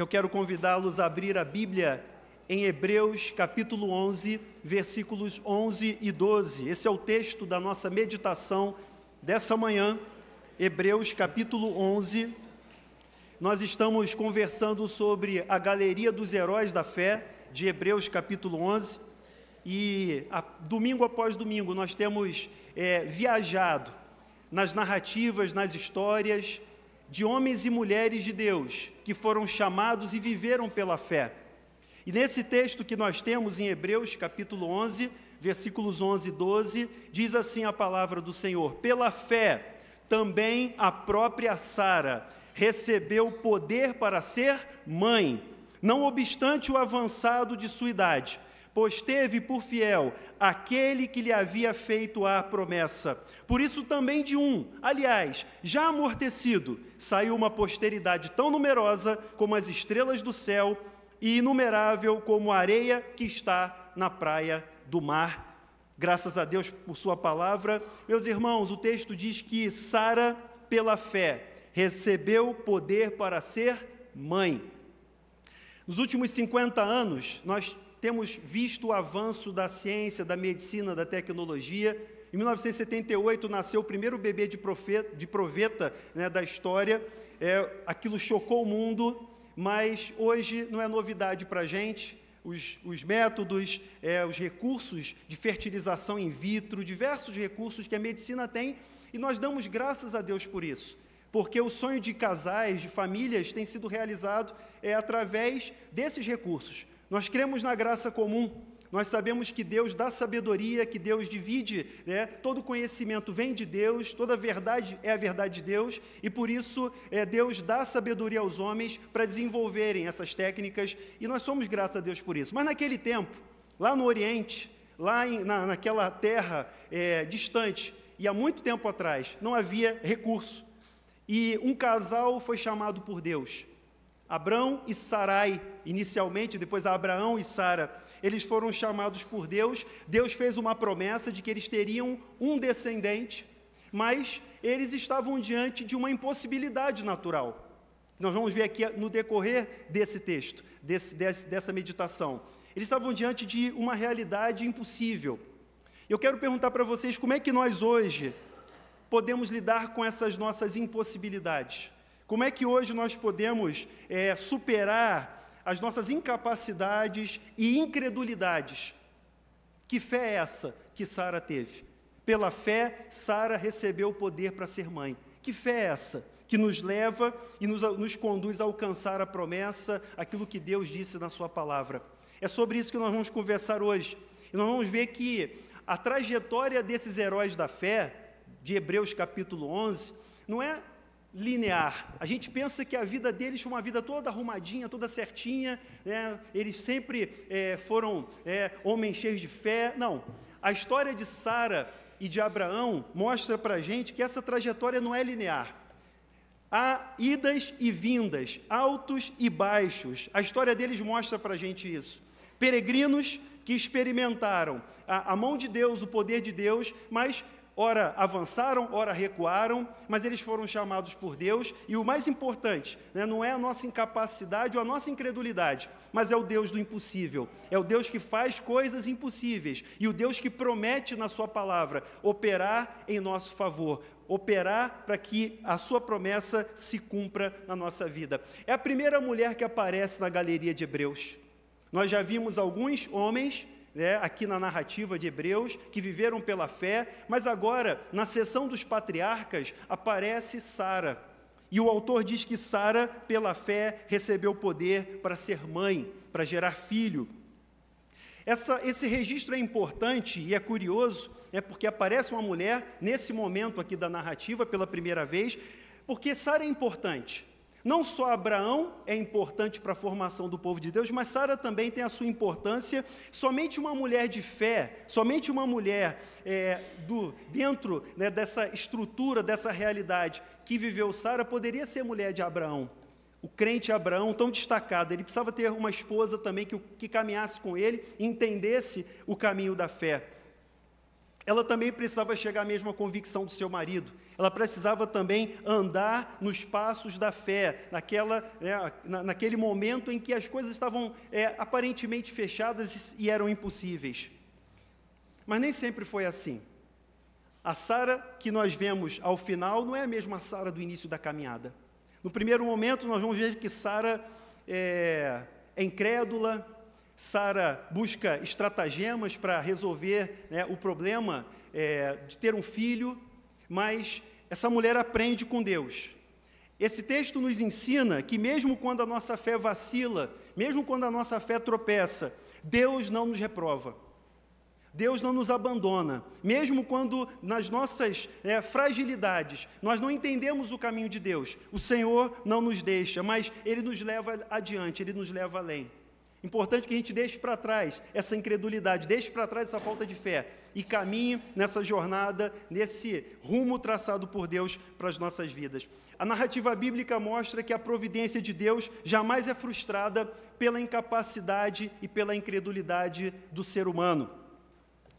Eu quero convidá-los a abrir a Bíblia em Hebreus capítulo 11, versículos 11 e 12. Esse é o texto da nossa meditação dessa manhã. Hebreus capítulo 11. Nós estamos conversando sobre a galeria dos heróis da fé de Hebreus capítulo 11. E a, domingo após domingo nós temos é, viajado nas narrativas, nas histórias de homens e mulheres de Deus que foram chamados e viveram pela fé. E nesse texto que nós temos em Hebreus, capítulo 11, versículos 11 e 12, diz assim a palavra do Senhor: Pela fé, também a própria Sara recebeu poder para ser mãe, não obstante o avançado de sua idade pois teve por fiel aquele que lhe havia feito a promessa. Por isso também de um, aliás, já amortecido, saiu uma posteridade tão numerosa como as estrelas do céu e inumerável como a areia que está na praia do mar. Graças a Deus por sua palavra. Meus irmãos, o texto diz que Sara, pela fé, recebeu poder para ser mãe. Nos últimos 50 anos, nós temos visto o avanço da ciência, da medicina, da tecnologia. Em 1978 nasceu o primeiro bebê de, profeta, de proveta né, da história. É, aquilo chocou o mundo, mas hoje não é novidade para a gente. Os, os, métodos, é, os recursos de fertilização in vitro, diversos recursos que a medicina tem, e nós damos graças a Deus por isso porque o sonho de casais, de famílias, tem sido realizado é, através desses recursos. Nós cremos na graça comum, nós sabemos que Deus dá sabedoria, que Deus divide, né? todo conhecimento vem de Deus, toda verdade é a verdade de Deus, e por isso é, Deus dá sabedoria aos homens para desenvolverem essas técnicas, e nós somos gratos a Deus por isso. Mas naquele tempo, lá no Oriente, lá em, na, naquela terra é, distante, e há muito tempo atrás, não havia recurso, e um casal foi chamado por Deus Abrão e Sarai, inicialmente, depois Abraão e Sara, eles foram chamados por Deus. Deus fez uma promessa de que eles teriam um descendente, mas eles estavam diante de uma impossibilidade natural. Nós vamos ver aqui no decorrer desse texto, desse, desse, dessa meditação. Eles estavam diante de uma realidade impossível. Eu quero perguntar para vocês como é que nós hoje podemos lidar com essas nossas impossibilidades. Como é que hoje nós podemos é, superar as nossas incapacidades e incredulidades? Que fé é essa que Sara teve? Pela fé, Sara recebeu o poder para ser mãe. Que fé é essa? Que nos leva e nos, nos conduz a alcançar a promessa, aquilo que Deus disse na Sua palavra. É sobre isso que nós vamos conversar hoje. E nós vamos ver que a trajetória desses heróis da fé, de Hebreus capítulo 11, não é linear. A gente pensa que a vida deles foi uma vida toda arrumadinha, toda certinha, né? eles sempre é, foram é, homens cheios de fé. Não. A história de Sara e de Abraão mostra para a gente que essa trajetória não é linear. Há idas e vindas, altos e baixos. A história deles mostra para a gente isso. Peregrinos que experimentaram a, a mão de Deus, o poder de Deus, mas ora avançaram, ora recuaram, mas eles foram chamados por Deus, e o mais importante, né, não é a nossa incapacidade ou a nossa incredulidade, mas é o Deus do impossível, é o Deus que faz coisas impossíveis, e o Deus que promete na Sua palavra operar em nosso favor, operar para que a Sua promessa se cumpra na nossa vida. É a primeira mulher que aparece na galeria de Hebreus. Nós já vimos alguns homens né, aqui na narrativa de Hebreus, que viveram pela fé, mas agora, na sessão dos patriarcas, aparece Sara. E o autor diz que Sara, pela fé, recebeu poder para ser mãe, para gerar filho. Essa, esse registro é importante e é curioso, é porque aparece uma mulher nesse momento aqui da narrativa pela primeira vez, porque Sara é importante. Não só Abraão é importante para a formação do povo de Deus, mas Sara também tem a sua importância. Somente uma mulher de fé, somente uma mulher é, do, dentro né, dessa estrutura, dessa realidade que viveu Sara, poderia ser mulher de Abraão. O crente Abraão, tão destacado, ele precisava ter uma esposa também que, que caminhasse com ele entendesse o caminho da fé. Ela também precisava chegar à mesma convicção do seu marido. Ela precisava também andar nos passos da fé, naquela, né, naquele momento em que as coisas estavam é, aparentemente fechadas e eram impossíveis. Mas nem sempre foi assim. A Sara que nós vemos ao final não é a mesma Sara do início da caminhada. No primeiro momento, nós vamos ver que Sara é, é incrédula, Sara busca estratagemas para resolver né, o problema é, de ter um filho, mas essa mulher aprende com Deus. Esse texto nos ensina que, mesmo quando a nossa fé vacila, mesmo quando a nossa fé tropeça, Deus não nos reprova. Deus não nos abandona, mesmo quando nas nossas é, fragilidades nós não entendemos o caminho de Deus, o Senhor não nos deixa, mas Ele nos leva adiante, Ele nos leva além. Importante que a gente deixe para trás essa incredulidade, deixe para trás essa falta de fé e caminhe nessa jornada, nesse rumo traçado por Deus para as nossas vidas. A narrativa bíblica mostra que a providência de Deus jamais é frustrada pela incapacidade e pela incredulidade do ser humano.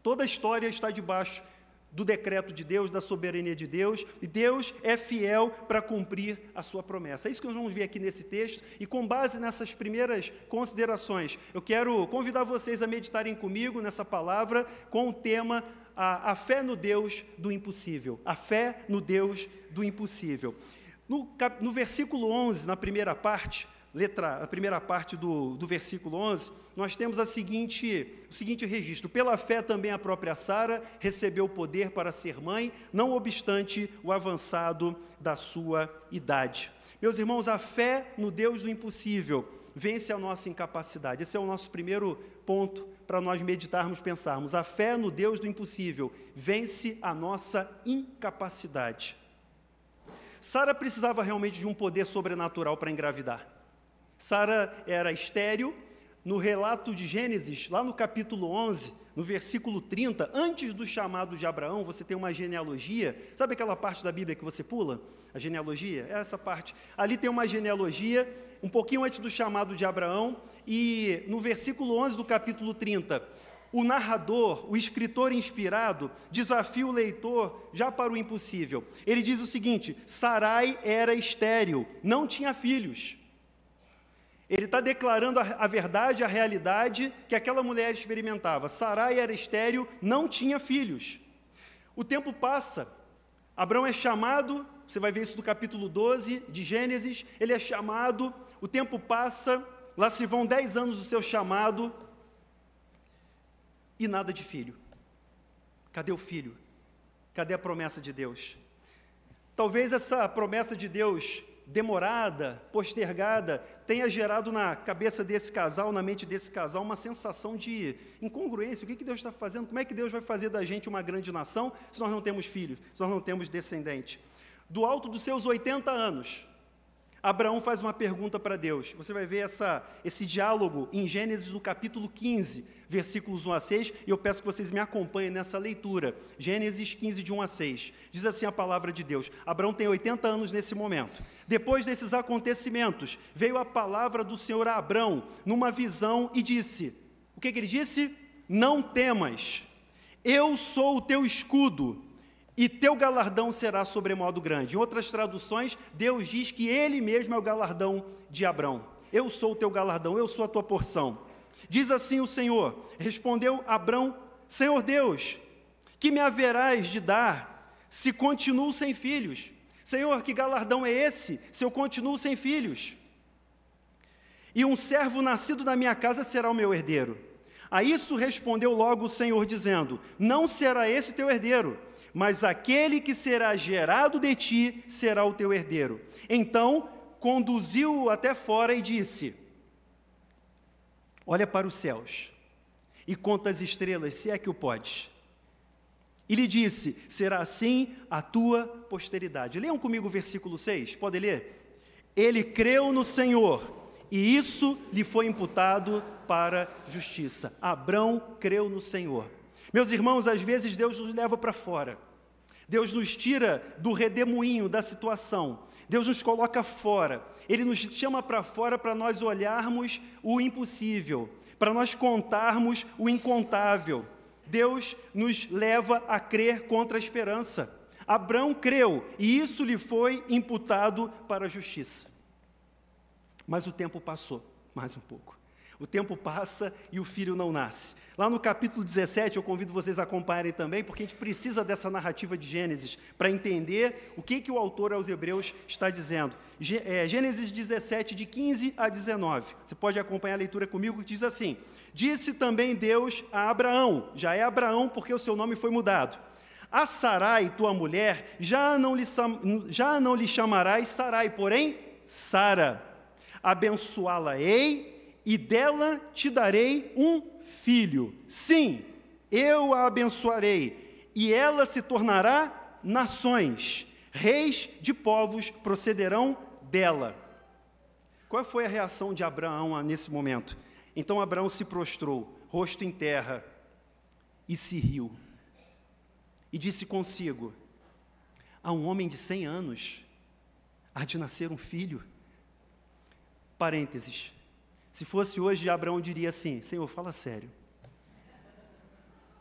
Toda a história está debaixo do decreto de Deus, da soberania de Deus, e Deus é fiel para cumprir a sua promessa. É isso que nós vamos ver aqui nesse texto, e com base nessas primeiras considerações, eu quero convidar vocês a meditarem comigo nessa palavra com o tema a, a fé no Deus do impossível. A fé no Deus do impossível. No, no versículo 11, na primeira parte, letra, a primeira parte do, do versículo 11, nós temos a seguinte, o seguinte registro: Pela fé também a própria Sara recebeu o poder para ser mãe, não obstante o avançado da sua idade. Meus irmãos, a fé no Deus do impossível vence a nossa incapacidade. Esse é o nosso primeiro ponto para nós meditarmos, pensarmos. A fé no Deus do impossível vence a nossa incapacidade. Sara precisava realmente de um poder sobrenatural para engravidar. Sara era estéril. No relato de Gênesis, lá no capítulo 11, no versículo 30, antes do chamado de Abraão, você tem uma genealogia. Sabe aquela parte da Bíblia que você pula? A genealogia? É essa parte. Ali tem uma genealogia, um pouquinho antes do chamado de Abraão, e no versículo 11 do capítulo 30, o narrador, o escritor inspirado, desafia o leitor já para o impossível. Ele diz o seguinte: Sarai era estéril, não tinha filhos. Ele está declarando a, a, verdade, a realidade que aquela mulher experimentava. Sarai era estéril, não tinha filhos. O tempo passa, Abraão é chamado, você vai ver isso no capítulo 12 de Gênesis, ele é chamado, o tempo passa, lá se vão dez anos do seu chamado, e nada de filho. Cadê o filho? Cadê a promessa de Deus? Talvez essa promessa de Deus demorada, postergada, tenha gerado na cabeça desse casal, na mente desse casal, uma sensação de incongruência. O que, que Deus está fazendo? Como é que Deus vai fazer da gente uma grande nação se nós não temos filhos, se nós não temos descendente? Do alto dos seus 80 anos, Abraão faz uma pergunta para Deus. Você vai ver essa, esse diálogo em Gênesis no capítulo 15, versículos 1 a 6, e eu peço que vocês me acompanhem nessa leitura. Gênesis 15, de 1 a 6. Diz assim a palavra de Deus: Abraão tem 80 anos nesse momento. Depois desses acontecimentos, veio a palavra do Senhor a Abraão, numa visão, e disse: O que, que ele disse? Não temas, eu sou o teu escudo e teu galardão será sobremodo grande. Em outras traduções, Deus diz que Ele mesmo é o galardão de Abrão. Eu sou o teu galardão, eu sou a tua porção. Diz assim o Senhor: Respondeu Abrão, Senhor Deus, que me haverás de dar se continuo sem filhos? Senhor, que galardão é esse se eu continuo sem filhos? E um servo nascido na minha casa será o meu herdeiro. A isso respondeu logo o Senhor, dizendo: Não será esse teu herdeiro mas aquele que será gerado de ti será o teu herdeiro. Então conduziu-o até fora e disse: Olha para os céus e conta as estrelas, se é que o podes. E lhe disse: Será assim a tua posteridade. Leiam comigo o versículo 6, pode ler? Ele creu no Senhor, e isso lhe foi imputado para justiça. Abrão creu no Senhor. Meus irmãos, às vezes Deus nos leva para fora. Deus nos tira do redemoinho da situação. Deus nos coloca fora. Ele nos chama para fora para nós olharmos o impossível, para nós contarmos o incontável. Deus nos leva a crer contra a esperança. Abraão creu e isso lhe foi imputado para a justiça. Mas o tempo passou, mais um pouco. O tempo passa e o filho não nasce. Lá no capítulo 17, eu convido vocês a acompanharem também, porque a gente precisa dessa narrativa de Gênesis para entender o que, que o autor aos Hebreus está dizendo. É, Gênesis 17, de 15 a 19. Você pode acompanhar a leitura comigo, que diz assim: Disse também Deus a Abraão, já é Abraão porque o seu nome foi mudado. A Sarai, tua mulher, já não lhe, já não lhe chamarás Sarai, porém Sara. Abençoá-la-ei e dela te darei um filho. Sim, eu a abençoarei, e ela se tornará nações, reis de povos procederão dela. Qual foi a reação de Abraão nesse momento? Então Abraão se prostrou, rosto em terra, e se riu. E disse consigo: A um homem de cem anos há de nascer um filho. Parênteses. Se fosse hoje, Abraão diria assim: Senhor, fala sério.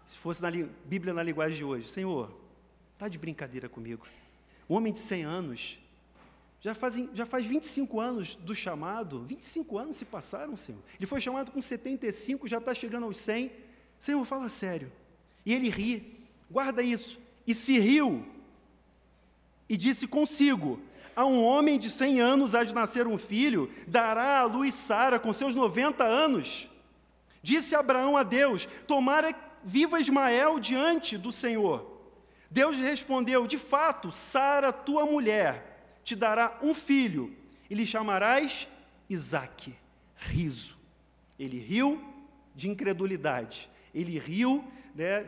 Se fosse na Bíblia na linguagem de hoje, Senhor, está de brincadeira comigo. Um homem de 100 anos, já, fazem, já faz 25 anos do chamado, 25 anos se passaram, Senhor. Ele foi chamado com 75, já está chegando aos 100. Senhor, fala sério. E ele ri, guarda isso, e se riu, e disse consigo: a um homem de 100 anos há de nascer um filho, dará à luz Sara com seus 90 anos. Disse Abraão a Deus: Tomara viva Ismael diante do Senhor. Deus respondeu: De fato, Sara, tua mulher, te dará um filho, e lhe chamarás Isaque, riso. Ele riu de incredulidade, ele riu né,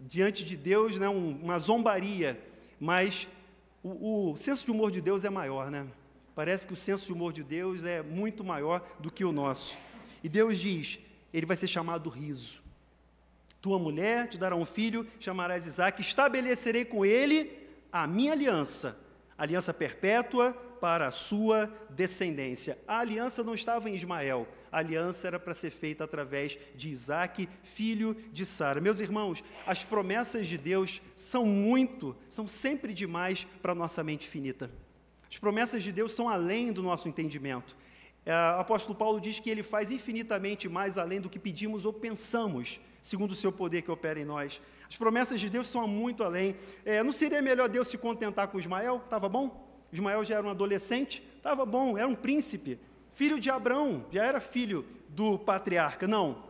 diante de Deus, né, uma zombaria, mas o, o senso de humor de Deus é maior, né? Parece que o senso de humor de Deus é muito maior do que o nosso. E Deus diz: ele vai ser chamado riso. Tua mulher te dará um filho, chamarás Isaac, estabelecerei com ele a minha aliança, aliança perpétua para a sua descendência. A aliança não estava em Ismael, a aliança era para ser feita através de Isaac, filho de Sara. Meus irmãos, as promessas de Deus são muito, são sempre demais para nossa mente finita. As promessas de Deus são além do nosso entendimento. É, apóstolo Paulo diz que ele faz infinitamente mais além do que pedimos ou pensamos, segundo o seu poder que opera em nós. As promessas de Deus são muito além. É, não seria melhor Deus se contentar com Ismael? Estava bom? Ismael já era um adolescente? Estava bom, era um príncipe filho de Abraão, já era filho do patriarca. Não,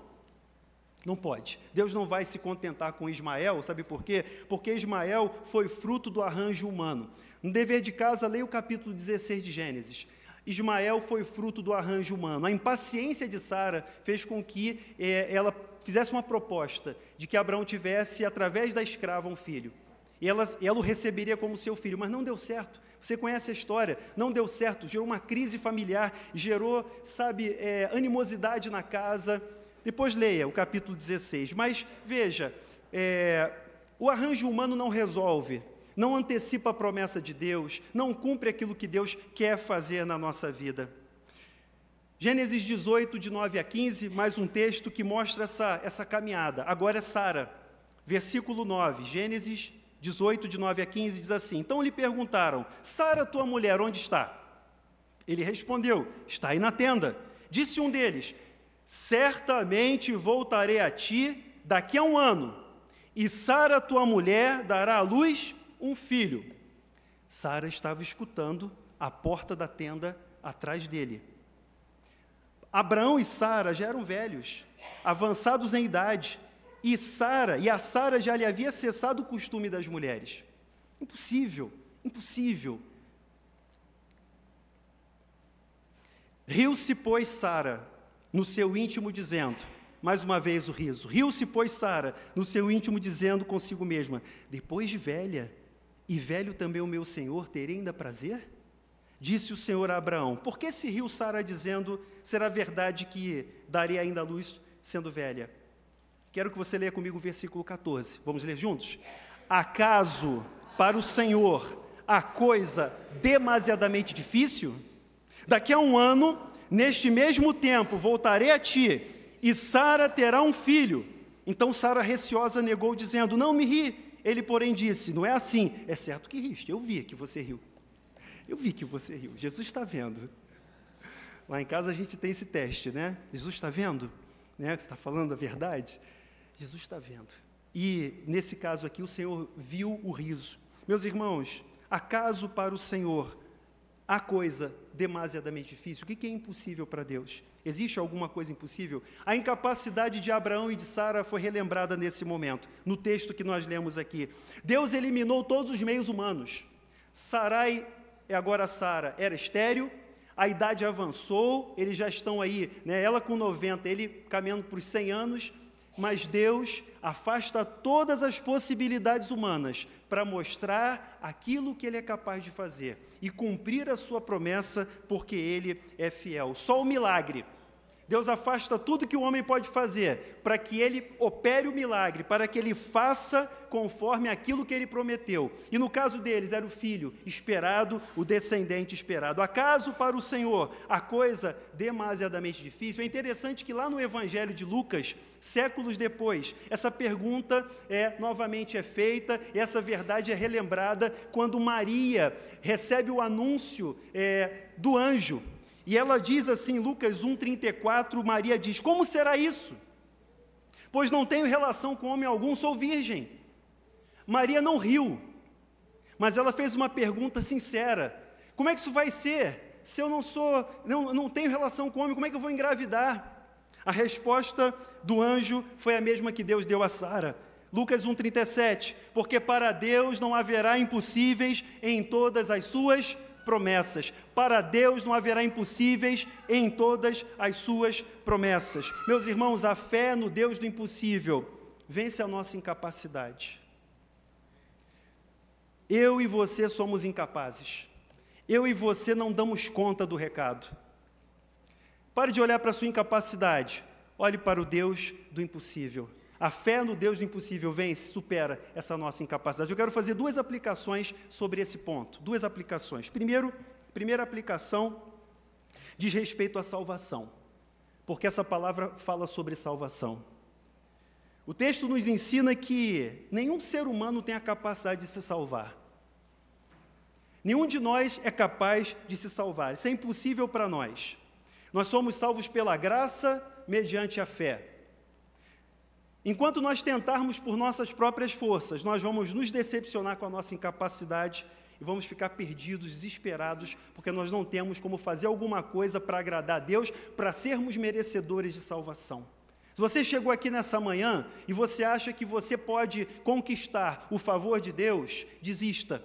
não pode. Deus não vai se contentar com Ismael, sabe por quê? Porque Ismael foi fruto do arranjo humano. No dever de casa, leia o capítulo 16 de Gênesis. Ismael foi fruto do arranjo humano. A impaciência de Sara fez com que é, ela fizesse uma proposta de que Abraão tivesse, através da escrava, um filho. E ela, ela o receberia como seu filho, mas não deu certo. Você conhece a história, não deu certo, gerou uma crise familiar, gerou, sabe, é, animosidade na casa. Depois leia o capítulo 16. Mas veja, é, o arranjo humano não resolve, não antecipa a promessa de Deus, não cumpre aquilo que Deus quer fazer na nossa vida. Gênesis 18, de 9 a 15, mais um texto que mostra essa, essa caminhada. Agora é Sara, versículo 9, Gênesis 18, de 9 a 15, diz assim: Então lhe perguntaram: Sara, tua mulher, onde está? Ele respondeu: Está aí na tenda. Disse um deles: Certamente voltarei a ti daqui a um ano, e Sara, tua mulher, dará à luz um filho. Sara estava escutando a porta da tenda atrás dele. Abraão e Sara já eram velhos, avançados em idade, e Sara, e a Sara já lhe havia cessado o costume das mulheres. Impossível, impossível. Riu-se, pois, Sara, no seu íntimo, dizendo, mais uma vez o riso, riu-se, pois, Sara, no seu íntimo, dizendo consigo mesma: Depois de velha, e velho também o meu senhor, terei ainda prazer? Disse o Senhor a Abraão: Por que se riu Sara, dizendo: Será verdade que darei ainda luz, sendo velha? Quero que você leia comigo o versículo 14. Vamos ler juntos? Acaso para o Senhor a coisa demasiadamente difícil? Daqui a um ano, neste mesmo tempo, voltarei a ti, e Sara terá um filho. Então Sara, receosa, negou, dizendo: Não me ri. Ele, porém, disse: Não é assim. É certo que riste. Eu vi que você riu. Eu vi que você riu. Jesus está vendo. Lá em casa a gente tem esse teste, né? Jesus está vendo? Né? Você está falando a verdade? Jesus está vendo. E nesse caso aqui, o Senhor viu o riso. Meus irmãos, acaso para o Senhor há coisa demasiadamente difícil? O que é impossível para Deus? Existe alguma coisa impossível? A incapacidade de Abraão e de Sara foi relembrada nesse momento, no texto que nós lemos aqui. Deus eliminou todos os meios humanos. Sarai, é agora Sara, era estéril, a idade avançou, eles já estão aí, né, ela com 90, ele caminhando para os 100 anos, mas Deus afasta todas as possibilidades humanas para mostrar aquilo que Ele é capaz de fazer e cumprir a sua promessa, porque Ele é fiel. Só o milagre Deus afasta tudo que o homem pode fazer para que ele opere o milagre, para que ele faça conforme aquilo que ele prometeu. E no caso deles era o filho esperado, o descendente esperado. Acaso para o Senhor a coisa demasiadamente difícil? É interessante que lá no Evangelho de Lucas, séculos depois, essa pergunta é novamente é feita, essa verdade é relembrada quando Maria recebe o anúncio é, do anjo e ela diz assim, Lucas 1,34, Maria diz: Como será isso? Pois não tenho relação com homem algum, sou virgem. Maria não riu, mas ela fez uma pergunta sincera: Como é que isso vai ser? Se eu não sou, não, não tenho relação com homem, como é que eu vou engravidar? A resposta do anjo foi a mesma que Deus deu a Sara. Lucas 1,37, porque para Deus não haverá impossíveis em todas as suas promessas. Para Deus não haverá impossíveis em todas as suas promessas. Meus irmãos, a fé no Deus do impossível vence a nossa incapacidade. Eu e você somos incapazes. Eu e você não damos conta do recado. Pare de olhar para a sua incapacidade. Olhe para o Deus do impossível. A fé no Deus do impossível vence, supera essa nossa incapacidade. Eu quero fazer duas aplicações sobre esse ponto. Duas aplicações. Primeiro, primeira aplicação diz respeito à salvação, porque essa palavra fala sobre salvação. O texto nos ensina que nenhum ser humano tem a capacidade de se salvar. Nenhum de nós é capaz de se salvar. Isso é impossível para nós. Nós somos salvos pela graça mediante a fé. Enquanto nós tentarmos por nossas próprias forças, nós vamos nos decepcionar com a nossa incapacidade e vamos ficar perdidos, desesperados, porque nós não temos como fazer alguma coisa para agradar a Deus, para sermos merecedores de salvação. Se você chegou aqui nessa manhã e você acha que você pode conquistar o favor de Deus, desista.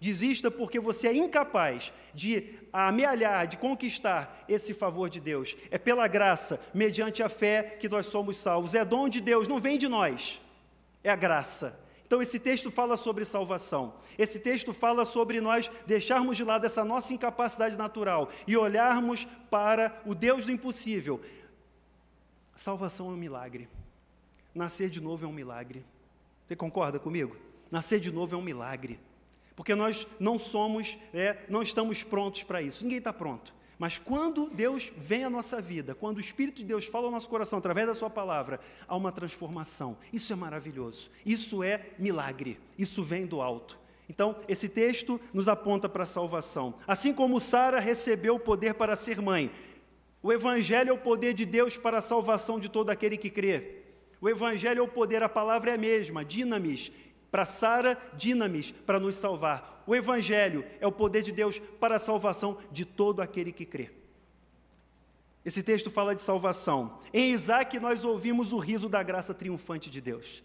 Desista porque você é incapaz de amealhar, de conquistar esse favor de Deus. É pela graça, mediante a fé, que nós somos salvos. É dom de Deus, não vem de nós. É a graça. Então, esse texto fala sobre salvação. Esse texto fala sobre nós deixarmos de lado essa nossa incapacidade natural e olharmos para o Deus do impossível. Salvação é um milagre. Nascer de novo é um milagre. Você concorda comigo? Nascer de novo é um milagre. Porque nós não somos, é, não estamos prontos para isso. Ninguém está pronto. Mas quando Deus vem à nossa vida, quando o Espírito de Deus fala ao nosso coração através da Sua palavra, há uma transformação. Isso é maravilhoso. Isso é milagre. Isso vem do alto. Então, esse texto nos aponta para a salvação. Assim como Sara recebeu o poder para ser mãe, o Evangelho é o poder de Deus para a salvação de todo aquele que crê. O Evangelho é o poder, a palavra é a mesma, dinamis, para Sara, dinamis, para nos salvar. O Evangelho é o poder de Deus para a salvação de todo aquele que crê. Esse texto fala de salvação. Em Isaac, nós ouvimos o riso da graça triunfante de Deus.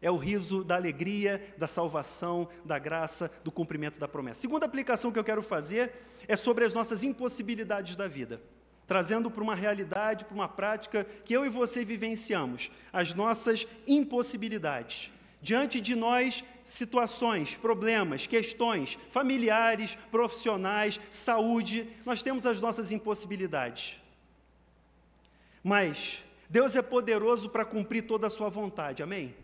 É o riso da alegria, da salvação, da graça, do cumprimento da promessa. Segunda aplicação que eu quero fazer é sobre as nossas impossibilidades da vida, trazendo para uma realidade, para uma prática que eu e você vivenciamos, as nossas impossibilidades diante de nós situações, problemas, questões familiares, profissionais, saúde, nós temos as nossas impossibilidades. Mas Deus é poderoso para cumprir toda a sua vontade, amém?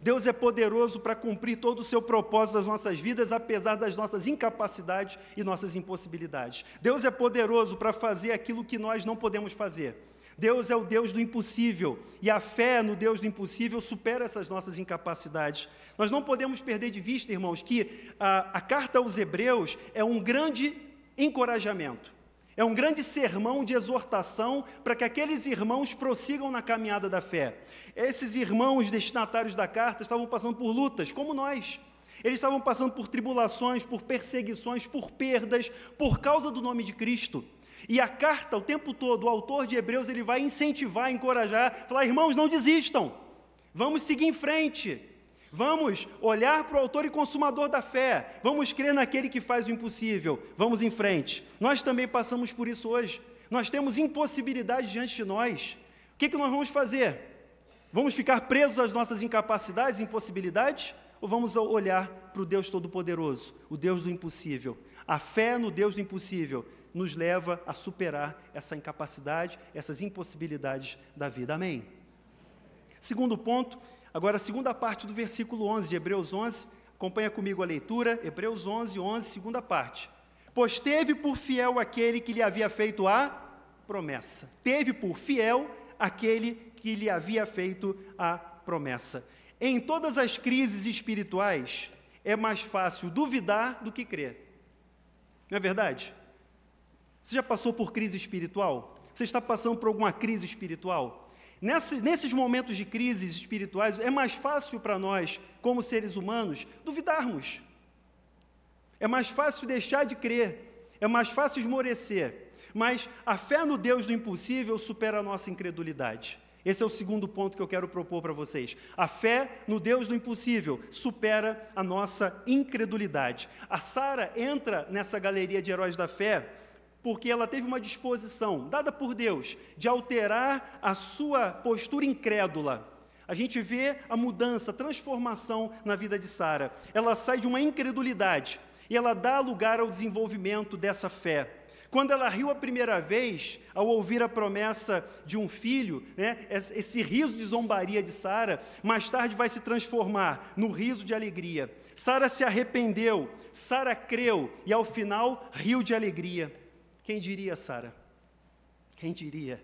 Deus é poderoso para cumprir todo o seu propósito das nossas vidas, apesar das nossas incapacidades e nossas impossibilidades. Deus é poderoso para fazer aquilo que nós não podemos fazer. Deus é o Deus do impossível e a fé no Deus do impossível supera essas nossas incapacidades. Nós não podemos perder de vista, irmãos, que a, a carta aos Hebreus é um grande encorajamento, é um grande sermão de exortação para que aqueles irmãos prossigam na caminhada da fé. Esses irmãos destinatários da carta estavam passando por lutas, como nós. Eles estavam passando por tribulações, por perseguições, por perdas, por causa do nome de Cristo. E a carta, o tempo todo, o autor de Hebreus, ele vai incentivar, encorajar, falar: irmãos, não desistam, vamos seguir em frente, vamos olhar para o autor e consumador da fé, vamos crer naquele que faz o impossível, vamos em frente. Nós também passamos por isso hoje, nós temos impossibilidades diante de nós. O que, que nós vamos fazer? Vamos ficar presos às nossas incapacidades, impossibilidades? Ou vamos olhar para o Deus Todo-Poderoso, o Deus do impossível? A fé no Deus do impossível nos leva a superar essa incapacidade, essas impossibilidades da vida. Amém? Segundo ponto, agora a segunda parte do versículo 11 de Hebreus 11, acompanha comigo a leitura, Hebreus 11, 11, segunda parte. Pois teve por fiel aquele que lhe havia feito a promessa. Teve por fiel aquele que lhe havia feito a promessa. Em todas as crises espirituais, é mais fácil duvidar do que crer. Não é verdade? Você já passou por crise espiritual? Você está passando por alguma crise espiritual? Nesse, nesses momentos de crises espirituais, é mais fácil para nós, como seres humanos, duvidarmos. É mais fácil deixar de crer. É mais fácil esmorecer. Mas a fé no Deus do impossível supera a nossa incredulidade. Esse é o segundo ponto que eu quero propor para vocês. A fé no Deus do impossível supera a nossa incredulidade. A Sara entra nessa galeria de heróis da fé porque ela teve uma disposição dada por Deus de alterar a sua postura incrédula. A gente vê a mudança, a transformação na vida de Sara. Ela sai de uma incredulidade e ela dá lugar ao desenvolvimento dessa fé. Quando ela riu a primeira vez, ao ouvir a promessa de um filho, né, esse riso de zombaria de Sara, mais tarde vai se transformar no riso de alegria. Sara se arrependeu, Sara creu e ao final riu de alegria. Quem diria, Sara? Quem diria?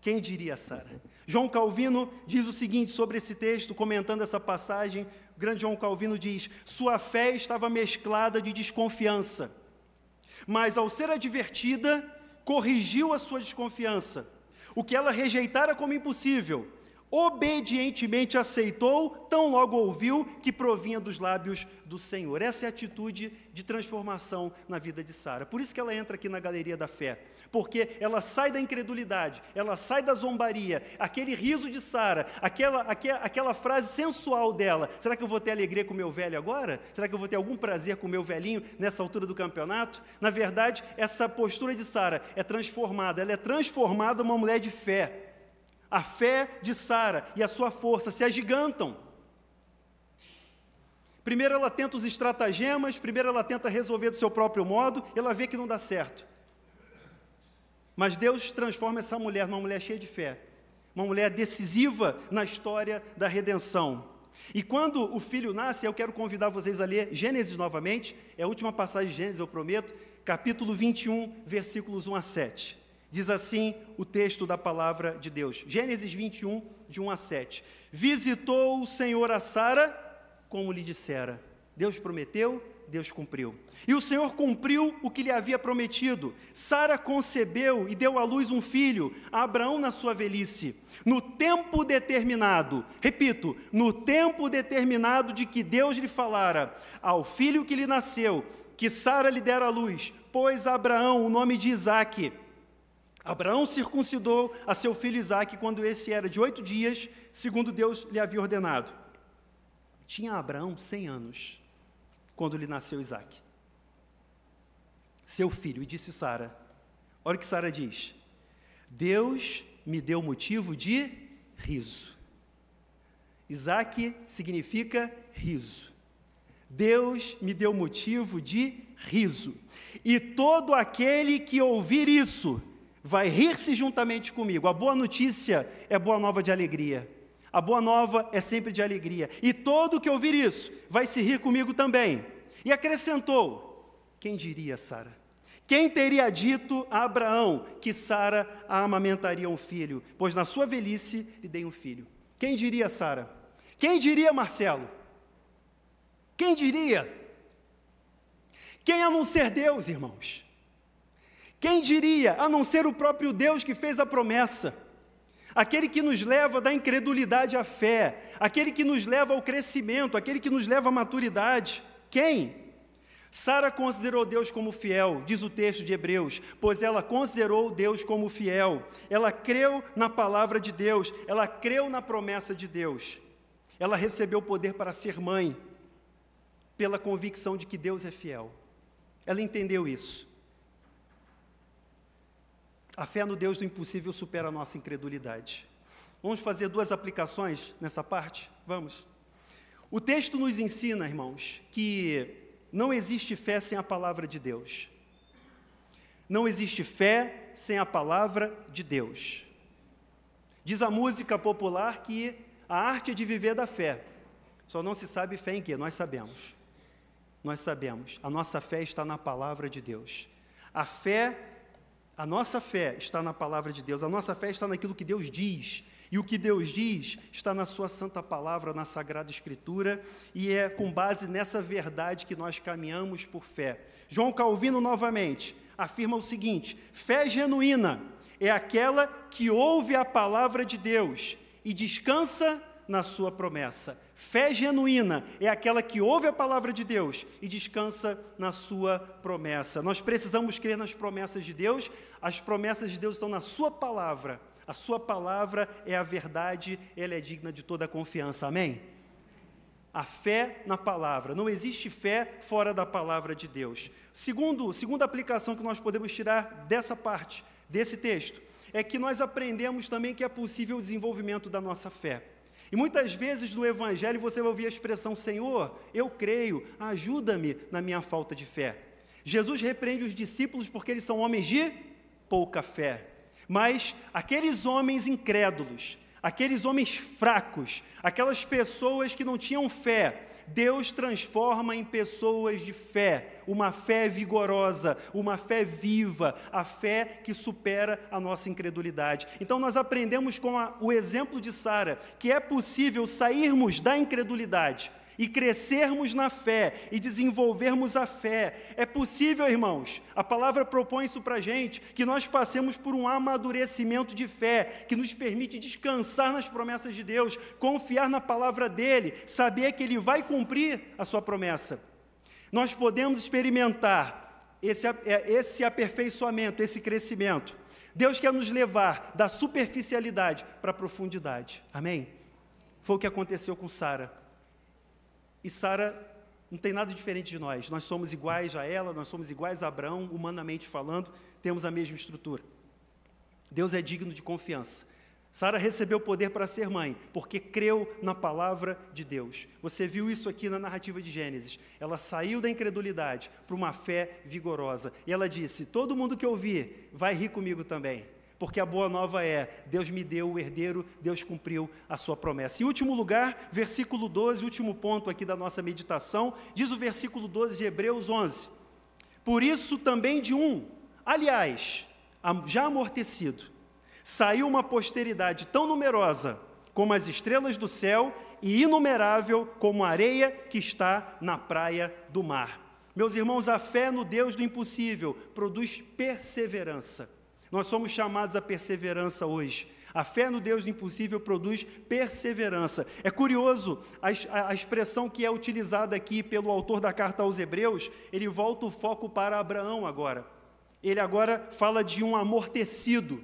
Quem diria, Sara? João Calvino diz o seguinte sobre esse texto, comentando essa passagem. O grande João Calvino diz: Sua fé estava mesclada de desconfiança, mas ao ser advertida, corrigiu a sua desconfiança. O que ela rejeitara como impossível, obedientemente aceitou, tão logo ouviu que provinha dos lábios do Senhor. Essa é a atitude de transformação na vida de Sara. Por isso que ela entra aqui na galeria da fé, porque ela sai da incredulidade, ela sai da zombaria, aquele riso de Sara, aquela, aquela, aquela frase sensual dela: será que eu vou ter alegria com o meu velho agora? Será que eu vou ter algum prazer com o meu velhinho nessa altura do campeonato? Na verdade, essa postura de Sara é transformada, ela é transformada uma mulher de fé a fé de Sara e a sua força se agigantam. Primeiro ela tenta os estratagemas, primeiro ela tenta resolver do seu próprio modo, ela vê que não dá certo. Mas Deus transforma essa mulher numa mulher cheia de fé, uma mulher decisiva na história da redenção. E quando o filho nasce, eu quero convidar vocês a ler Gênesis novamente, é a última passagem de Gênesis, eu prometo, capítulo 21, versículos 1 a 7. Diz assim o texto da palavra de Deus. Gênesis 21, de 1 a 7. Visitou o Senhor a Sara, como lhe dissera. Deus prometeu, Deus cumpriu. E o Senhor cumpriu o que lhe havia prometido. Sara concebeu e deu à luz um filho, a Abraão na sua velhice, no tempo determinado. Repito, no tempo determinado de que Deus lhe falara, ao filho que lhe nasceu, que Sara lhe dera à luz, a Abraão o nome de Isaque Abraão circuncidou a seu filho Isaque quando esse era de oito dias, segundo Deus lhe havia ordenado. Tinha Abraão cem anos quando lhe nasceu Isaque. Seu filho, e disse Sara: Olha o que Sara diz: Deus me deu motivo de riso. Isaque significa riso. Deus me deu motivo de riso. E todo aquele que ouvir isso, vai rir-se juntamente comigo. A boa notícia é boa nova de alegria. A boa nova é sempre de alegria. E todo que ouvir isso vai se rir comigo também. E acrescentou: Quem diria, Sara? Quem teria dito a Abraão que Sara amamentaria um filho? Pois na sua velhice lhe dei um filho. Quem diria Sara? Quem diria Marcelo? Quem diria? Quem a não ser Deus, irmãos? Quem diria, a não ser o próprio Deus que fez a promessa? Aquele que nos leva da incredulidade à fé, aquele que nos leva ao crescimento, aquele que nos leva à maturidade. Quem? Sara considerou Deus como fiel, diz o texto de Hebreus, pois ela considerou Deus como fiel. Ela creu na palavra de Deus, ela creu na promessa de Deus. Ela recebeu o poder para ser mãe, pela convicção de que Deus é fiel. Ela entendeu isso. A fé no Deus do impossível supera a nossa incredulidade. Vamos fazer duas aplicações nessa parte? Vamos. O texto nos ensina, irmãos, que não existe fé sem a palavra de Deus. Não existe fé sem a palavra de Deus. Diz a música popular que a arte é de viver da fé. Só não se sabe fé em quê? Nós sabemos. Nós sabemos. A nossa fé está na palavra de Deus. A fé, a nossa fé está na palavra de Deus. A nossa fé está naquilo que Deus diz. E o que Deus diz está na Sua santa palavra, na Sagrada Escritura, e é com base nessa verdade que nós caminhamos por fé. João Calvino, novamente, afirma o seguinte: fé genuína é aquela que ouve a palavra de Deus e descansa na Sua promessa. Fé genuína é aquela que ouve a palavra de Deus e descansa na sua promessa. Nós precisamos crer nas promessas de Deus, as promessas de Deus estão na sua palavra. A sua palavra é a verdade, ela é digna de toda confiança. Amém? A fé na palavra. Não existe fé fora da palavra de Deus. Segundo, segunda aplicação que nós podemos tirar dessa parte, desse texto, é que nós aprendemos também que é possível o desenvolvimento da nossa fé. E muitas vezes no Evangelho você vai ouvir a expressão: Senhor, eu creio, ajuda-me na minha falta de fé. Jesus repreende os discípulos porque eles são homens de pouca fé. Mas aqueles homens incrédulos, aqueles homens fracos, aquelas pessoas que não tinham fé, Deus transforma em pessoas de fé, uma fé vigorosa, uma fé viva, a fé que supera a nossa incredulidade. Então, nós aprendemos com a, o exemplo de Sara que é possível sairmos da incredulidade e crescermos na fé e desenvolvermos a fé. É possível, irmãos, a palavra propõe isso para a gente, que nós passemos por um amadurecimento de fé, que nos permite descansar nas promessas de Deus, confiar na palavra dEle, saber que Ele vai cumprir a sua promessa. Nós podemos experimentar esse, é, esse aperfeiçoamento, esse crescimento. Deus quer nos levar da superficialidade para a profundidade. Amém? Foi o que aconteceu com Sara. E Sara não tem nada diferente de nós. Nós somos iguais a ela, nós somos iguais a Abraão, humanamente falando, temos a mesma estrutura. Deus é digno de confiança. Sara recebeu poder para ser mãe, porque creu na palavra de Deus. Você viu isso aqui na narrativa de Gênesis. Ela saiu da incredulidade para uma fé vigorosa. E ela disse: Todo mundo que ouvir vai rir comigo também porque a boa nova é: Deus me deu o herdeiro, Deus cumpriu a sua promessa. Em último lugar, versículo 12, último ponto aqui da nossa meditação, diz o versículo 12 de Hebreus 11: Por isso também de um, aliás, já amortecido, saiu uma posteridade tão numerosa como as estrelas do céu e inumerável como a areia que está na praia do mar. Meus irmãos, a fé no Deus do impossível produz perseverança. Nós somos chamados à perseverança hoje. A fé no Deus impossível produz perseverança. É curioso a, a, a, expressão que é utilizada aqui pelo autor da carta aos Hebreus, ele volta o foco para Abraão agora. Ele agora fala de um amortecido.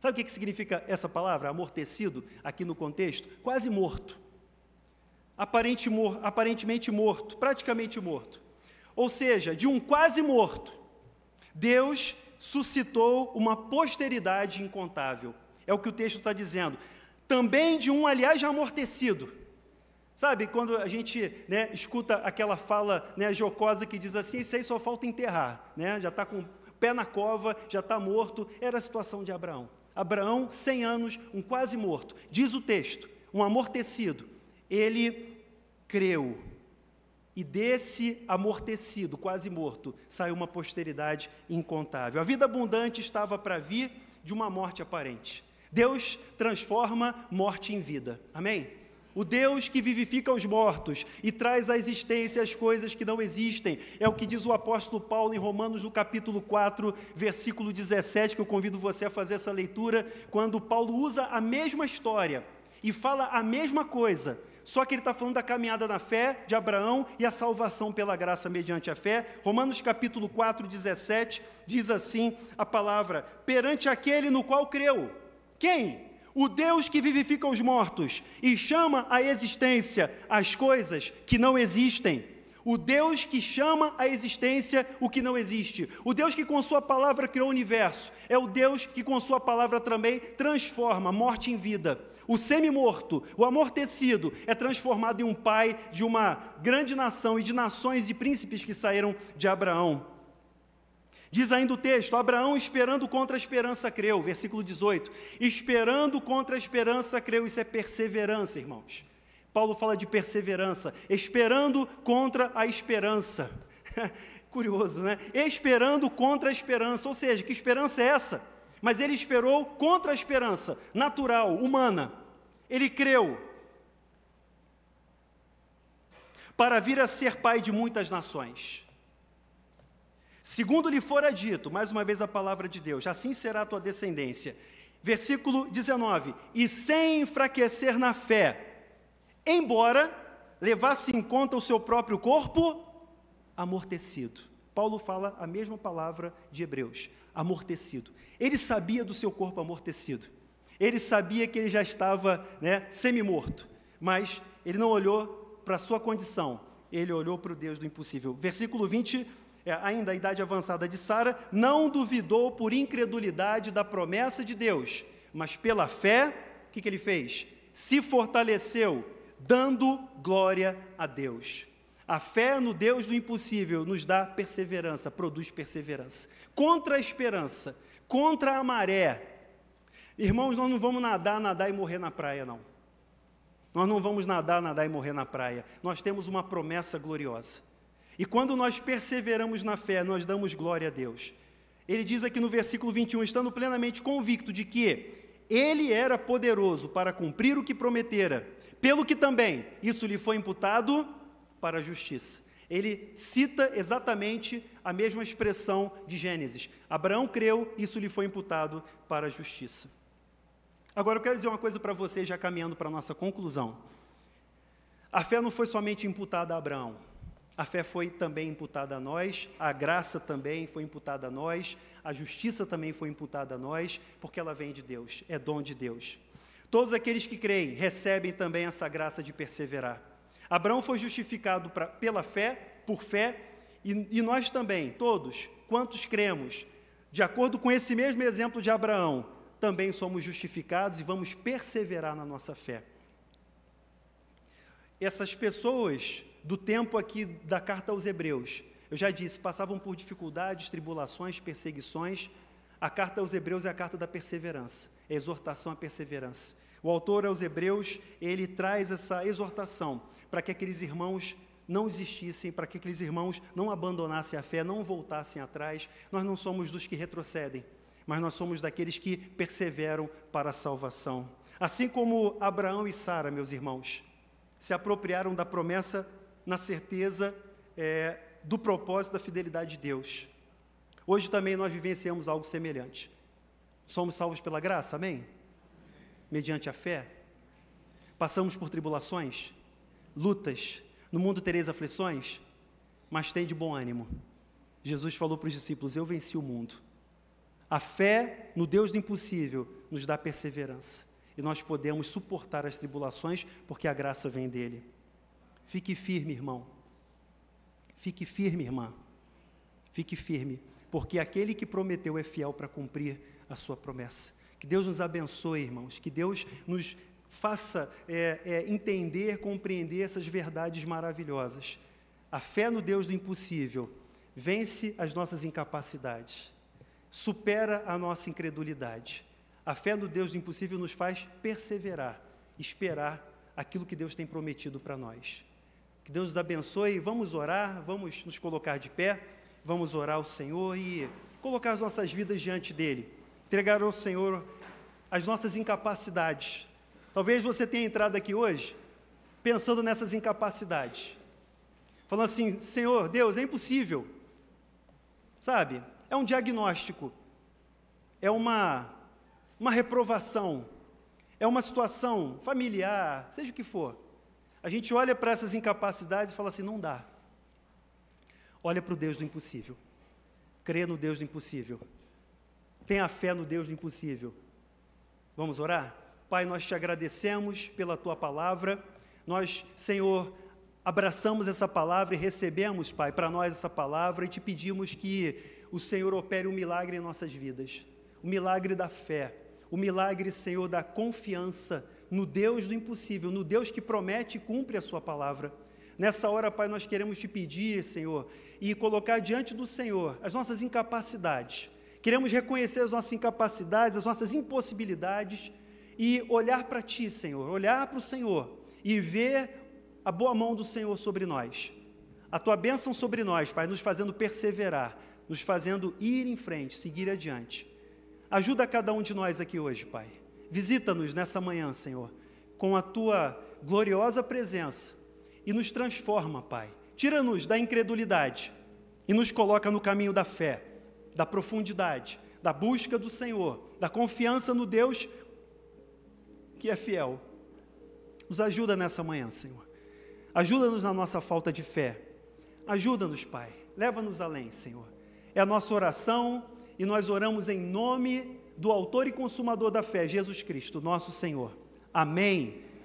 Sabe o que, que significa essa palavra, amortecido, aqui no contexto? Quase morto. Aparente mor aparentemente morto, praticamente morto. Ou seja, de um quase morto, Deus suscitou uma posteridade incontável. É o que o texto está dizendo. Também de um, aliás, já amortecido. Sabe, quando a gente né, escuta aquela fala né, jocosa que diz assim, isso aí só falta enterrar, né, já está com o pé na cova, já está morto, era a situação de Abraão. Abraão, 100 anos, um quase morto. Diz o texto, um amortecido. Ele creu. E desse amortecido, quase morto, saiu uma posteridade incontável. A vida abundante estava para vir de uma morte aparente. Deus transforma morte em vida. Amém? O Deus que vivifica os mortos e traz à existência as coisas que não existem. É o que diz o apóstolo Paulo em Romanos, no capítulo 4, versículo 17, que eu convido você a fazer essa leitura, quando Paulo usa a mesma história e fala a mesma coisa, só que ele está falando da caminhada na fé de Abraão e a salvação pela graça mediante a fé. Romanos capítulo 4, 17, diz assim a palavra: perante aquele no qual creu. Quem? O Deus que vivifica os mortos e chama à existência as coisas que não existem. O Deus que chama à existência o que não existe. O Deus que com Sua palavra criou o universo. É o Deus que com Sua palavra também transforma morte em vida. O semi-morto, o amortecido, é transformado em um pai de uma grande nação e de nações e príncipes que saíram de Abraão. Diz ainda o texto: Abraão, esperando contra a esperança, creu. Versículo 18. Esperando contra a esperança, creu. Isso é perseverança, irmãos. Paulo fala de perseverança. Esperando contra a esperança. Curioso, né? Esperando contra a esperança. Ou seja, que esperança é essa? Mas ele esperou contra a esperança natural, humana. Ele creu para vir a ser pai de muitas nações. Segundo lhe fora dito, mais uma vez a palavra de Deus, assim será a tua descendência. Versículo 19: E sem enfraquecer na fé, embora levasse em conta o seu próprio corpo amortecido. Paulo fala a mesma palavra de Hebreus, amortecido. Ele sabia do seu corpo amortecido. Ele sabia que ele já estava né, semi-morto. Mas ele não olhou para a sua condição. Ele olhou para o Deus do impossível. Versículo 20, é, ainda a idade avançada de Sara, não duvidou por incredulidade da promessa de Deus, mas pela fé, o que, que ele fez? Se fortaleceu, dando glória a Deus. A fé no Deus do impossível nos dá perseverança, produz perseverança. Contra a esperança, contra a maré. Irmãos, nós não vamos nadar, nadar e morrer na praia, não. Nós não vamos nadar, nadar e morrer na praia. Nós temos uma promessa gloriosa. E quando nós perseveramos na fé, nós damos glória a Deus. Ele diz aqui no versículo 21, estando plenamente convicto de que ele era poderoso para cumprir o que prometera, pelo que também isso lhe foi imputado para a justiça. Ele cita exatamente a mesma expressão de Gênesis. Abraão creu, isso lhe foi imputado para a justiça. Agora eu quero dizer uma coisa para vocês, já caminhando para a nossa conclusão. A fé não foi somente imputada a Abraão, a fé foi também imputada a nós, a graça também foi imputada a nós, a justiça também foi imputada a nós, porque ela vem de Deus, é dom de Deus. Todos aqueles que creem recebem também essa graça de perseverar. Abraão foi justificado pra, pela fé, por fé, e, e nós também, todos, quantos cremos, de acordo com esse mesmo exemplo de Abraão, também somos justificados e vamos perseverar na nossa fé. Essas pessoas do tempo aqui da carta aos Hebreus, eu já disse, passavam por dificuldades, tribulações, perseguições. A carta aos Hebreus é a carta da perseverança, é a exortação à perseverança. O autor aos Hebreus, ele traz essa exortação para que aqueles irmãos não existissem, para que aqueles irmãos não abandonassem a fé, não voltassem atrás. Nós não somos dos que retrocedem, mas nós somos daqueles que perseveram para a salvação. Assim como Abraão e Sara, meus irmãos, se apropriaram da promessa na certeza é, do propósito da fidelidade de Deus. Hoje também nós vivenciamos algo semelhante. Somos salvos pela graça, amém? Mediante a fé. Passamos por tribulações, lutas. No mundo tereis aflições, mas tem de bom ânimo. Jesus falou para os discípulos: Eu venci o mundo. A fé no Deus do impossível nos dá perseverança. E nós podemos suportar as tribulações porque a graça vem dele. Fique firme, irmão. Fique firme, irmã. Fique firme, porque aquele que prometeu é fiel para cumprir a sua promessa. Que Deus nos abençoe, irmãos. Que Deus nos faça é, é, entender, compreender essas verdades maravilhosas. A fé no Deus do impossível vence as nossas incapacidades, supera a nossa incredulidade. A fé no Deus do impossível nos faz perseverar, esperar aquilo que Deus tem prometido para nós. Que Deus nos abençoe. Vamos orar, vamos nos colocar de pé, vamos orar ao Senhor e colocar as nossas vidas diante dEle. Entregar ao Senhor as nossas incapacidades. Talvez você tenha entrado aqui hoje pensando nessas incapacidades. Falando assim, Senhor, Deus, é impossível. Sabe? É um diagnóstico. É uma, uma reprovação. É uma situação familiar, seja o que for. A gente olha para essas incapacidades e fala assim: não dá. Olha para o Deus do impossível. Crê no Deus do impossível. Tenha fé no Deus do impossível. Vamos orar? Pai, nós te agradecemos pela tua palavra. Nós, Senhor, abraçamos essa palavra e recebemos, Pai, para nós essa palavra e te pedimos que o Senhor opere um milagre em nossas vidas. O milagre da fé, o milagre, Senhor, da confiança no Deus do impossível, no Deus que promete e cumpre a Sua palavra. Nessa hora, Pai, nós queremos te pedir, Senhor, e colocar diante do Senhor as nossas incapacidades. Queremos reconhecer as nossas incapacidades, as nossas impossibilidades e olhar para Ti, Senhor, olhar para o Senhor e ver a boa mão do Senhor sobre nós. A Tua bênção sobre nós, Pai, nos fazendo perseverar, nos fazendo ir em frente, seguir adiante. Ajuda cada um de nós aqui hoje, Pai. Visita-nos nessa manhã, Senhor, com a tua gloriosa presença e nos transforma, Pai. Tira-nos da incredulidade e nos coloca no caminho da fé, da profundidade, da busca do Senhor, da confiança no Deus que é fiel. Nos ajuda nessa manhã, Senhor. Ajuda-nos na nossa falta de fé. Ajuda-nos, Pai. Leva-nos além, Senhor. É a nossa oração e nós oramos em nome do Autor e Consumador da fé, Jesus Cristo, nosso Senhor. Amém.